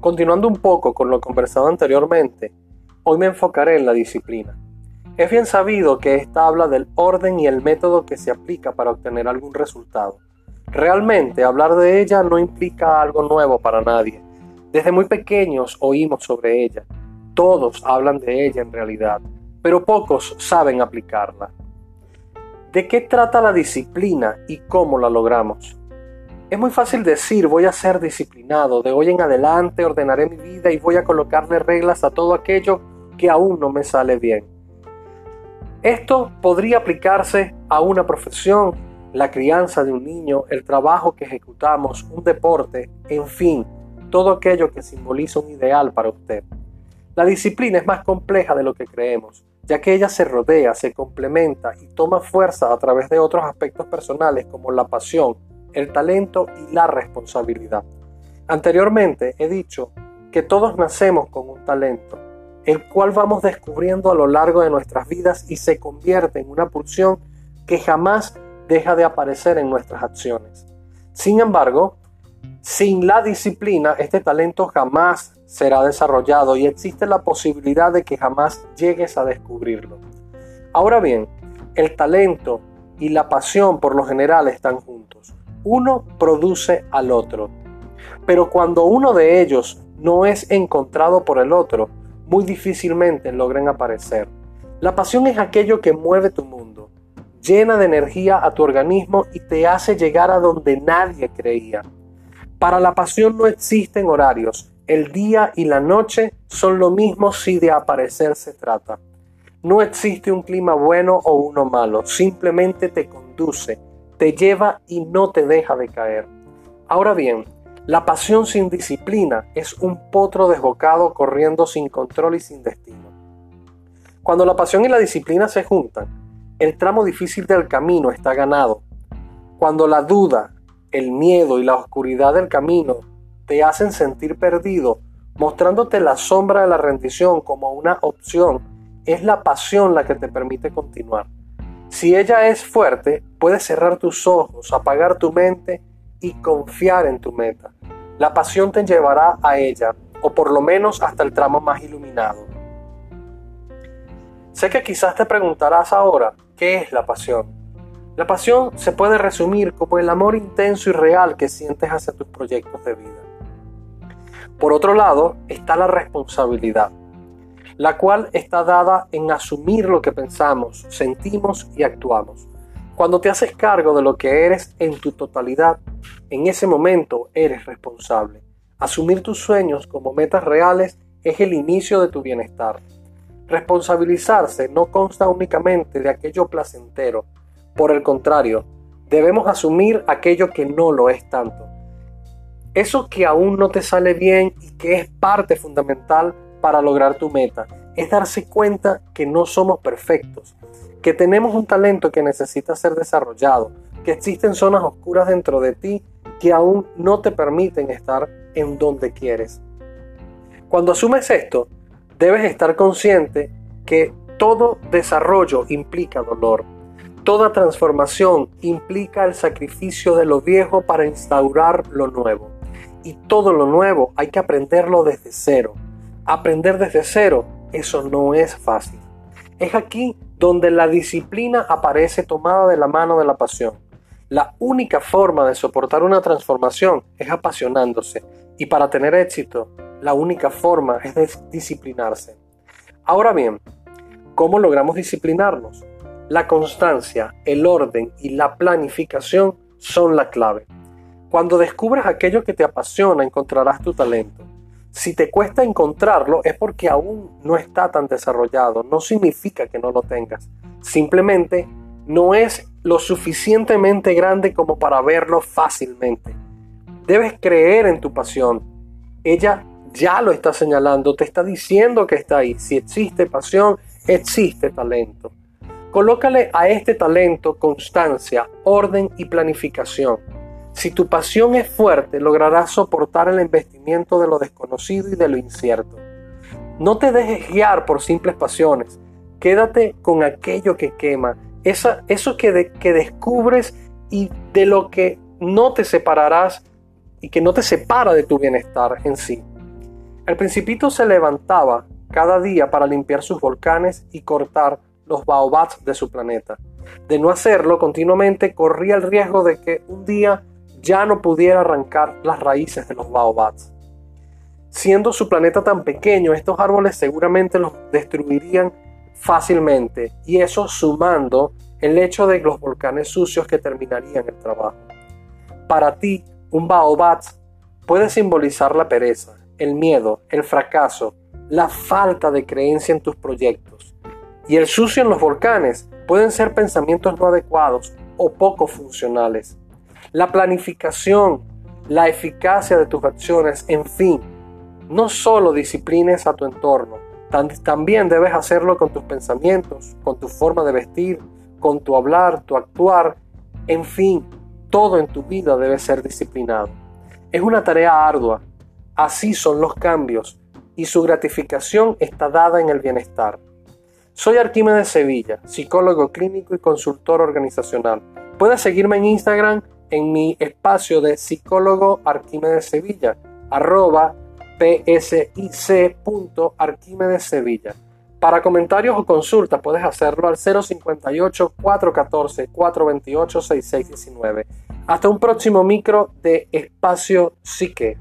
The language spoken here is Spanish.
Continuando un poco con lo conversado anteriormente, hoy me enfocaré en la disciplina. Es bien sabido que esta habla del orden y el método que se aplica para obtener algún resultado. Realmente hablar de ella no implica algo nuevo para nadie. Desde muy pequeños oímos sobre ella. Todos hablan de ella en realidad, pero pocos saben aplicarla. ¿De qué trata la disciplina y cómo la logramos? Es muy fácil decir voy a ser disciplinado, de hoy en adelante ordenaré mi vida y voy a colocarle reglas a todo aquello que aún no me sale bien. Esto podría aplicarse a una profesión, la crianza de un niño, el trabajo que ejecutamos, un deporte, en fin, todo aquello que simboliza un ideal para usted. La disciplina es más compleja de lo que creemos ya que ella se rodea, se complementa y toma fuerza a través de otros aspectos personales como la pasión, el talento y la responsabilidad. Anteriormente he dicho que todos nacemos con un talento, el cual vamos descubriendo a lo largo de nuestras vidas y se convierte en una pulsión que jamás deja de aparecer en nuestras acciones. Sin embargo, sin la disciplina, este talento jamás será desarrollado y existe la posibilidad de que jamás llegues a descubrirlo. Ahora bien, el talento y la pasión por lo general están juntos. Uno produce al otro. Pero cuando uno de ellos no es encontrado por el otro, muy difícilmente logran aparecer. La pasión es aquello que mueve tu mundo, llena de energía a tu organismo y te hace llegar a donde nadie creía. Para la pasión no existen horarios, el día y la noche son lo mismo si de aparecer se trata. No existe un clima bueno o uno malo, simplemente te conduce, te lleva y no te deja de caer. Ahora bien, la pasión sin disciplina es un potro desbocado corriendo sin control y sin destino. Cuando la pasión y la disciplina se juntan, el tramo difícil del camino está ganado. Cuando la duda, el miedo y la oscuridad del camino te hacen sentir perdido, mostrándote la sombra de la rendición como una opción, es la pasión la que te permite continuar. Si ella es fuerte, puedes cerrar tus ojos, apagar tu mente y confiar en tu meta. La pasión te llevará a ella, o por lo menos hasta el tramo más iluminado. Sé que quizás te preguntarás ahora, ¿qué es la pasión? La pasión se puede resumir como el amor intenso y real que sientes hacia tus proyectos de vida. Por otro lado, está la responsabilidad, la cual está dada en asumir lo que pensamos, sentimos y actuamos. Cuando te haces cargo de lo que eres en tu totalidad, en ese momento eres responsable. Asumir tus sueños como metas reales es el inicio de tu bienestar. Responsabilizarse no consta únicamente de aquello placentero. Por el contrario, debemos asumir aquello que no lo es tanto eso que aún no te sale bien y que es parte fundamental para lograr tu meta, es darse cuenta que no somos perfectos, que tenemos un talento que necesita ser desarrollado, que existen zonas oscuras dentro de ti que aún no te permiten estar en donde quieres. Cuando asumes esto, debes estar consciente que todo desarrollo implica dolor. Toda transformación implica el sacrificio de lo viejo para instaurar lo nuevo y todo lo nuevo hay que aprenderlo desde cero. Aprender desde cero, eso no es fácil. Es aquí donde la disciplina aparece tomada de la mano de la pasión. La única forma de soportar una transformación es apasionándose y para tener éxito, la única forma es disciplinarse. Ahora bien, ¿cómo logramos disciplinarnos? La constancia, el orden y la planificación son la clave. Cuando descubras aquello que te apasiona, encontrarás tu talento. Si te cuesta encontrarlo es porque aún no está tan desarrollado. No significa que no lo tengas. Simplemente no es lo suficientemente grande como para verlo fácilmente. Debes creer en tu pasión. Ella ya lo está señalando, te está diciendo que está ahí. Si existe pasión, existe talento. Colócale a este talento constancia, orden y planificación. Si tu pasión es fuerte, lograrás soportar el investimiento de lo desconocido y de lo incierto. No te dejes guiar por simples pasiones. Quédate con aquello que quema, eso que, que descubres y de lo que no te separarás y que no te separa de tu bienestar en sí. El principito se levantaba cada día para limpiar sus volcanes y cortar los baobabs de su planeta. De no hacerlo continuamente corría el riesgo de que un día ya no pudiera arrancar las raíces de los baobabs. Siendo su planeta tan pequeño, estos árboles seguramente los destruirían fácilmente y eso sumando el hecho de los volcanes sucios que terminarían el trabajo. Para ti, un baobab puede simbolizar la pereza, el miedo, el fracaso, la falta de creencia en tus proyectos. Y el sucio en los volcanes pueden ser pensamientos no adecuados o poco funcionales. La planificación, la eficacia de tus acciones, en fin, no solo disciplines a tu entorno, también debes hacerlo con tus pensamientos, con tu forma de vestir, con tu hablar, tu actuar, en fin, todo en tu vida debe ser disciplinado. Es una tarea ardua, así son los cambios y su gratificación está dada en el bienestar. Soy Arquímedes Sevilla, psicólogo clínico y consultor organizacional. Puedes seguirme en Instagram en mi espacio de psicólogo Arquímedes Sevilla, arroba psic.arquímedes Para comentarios o consultas puedes hacerlo al 058 414 428 6619. Hasta un próximo micro de Espacio Psique.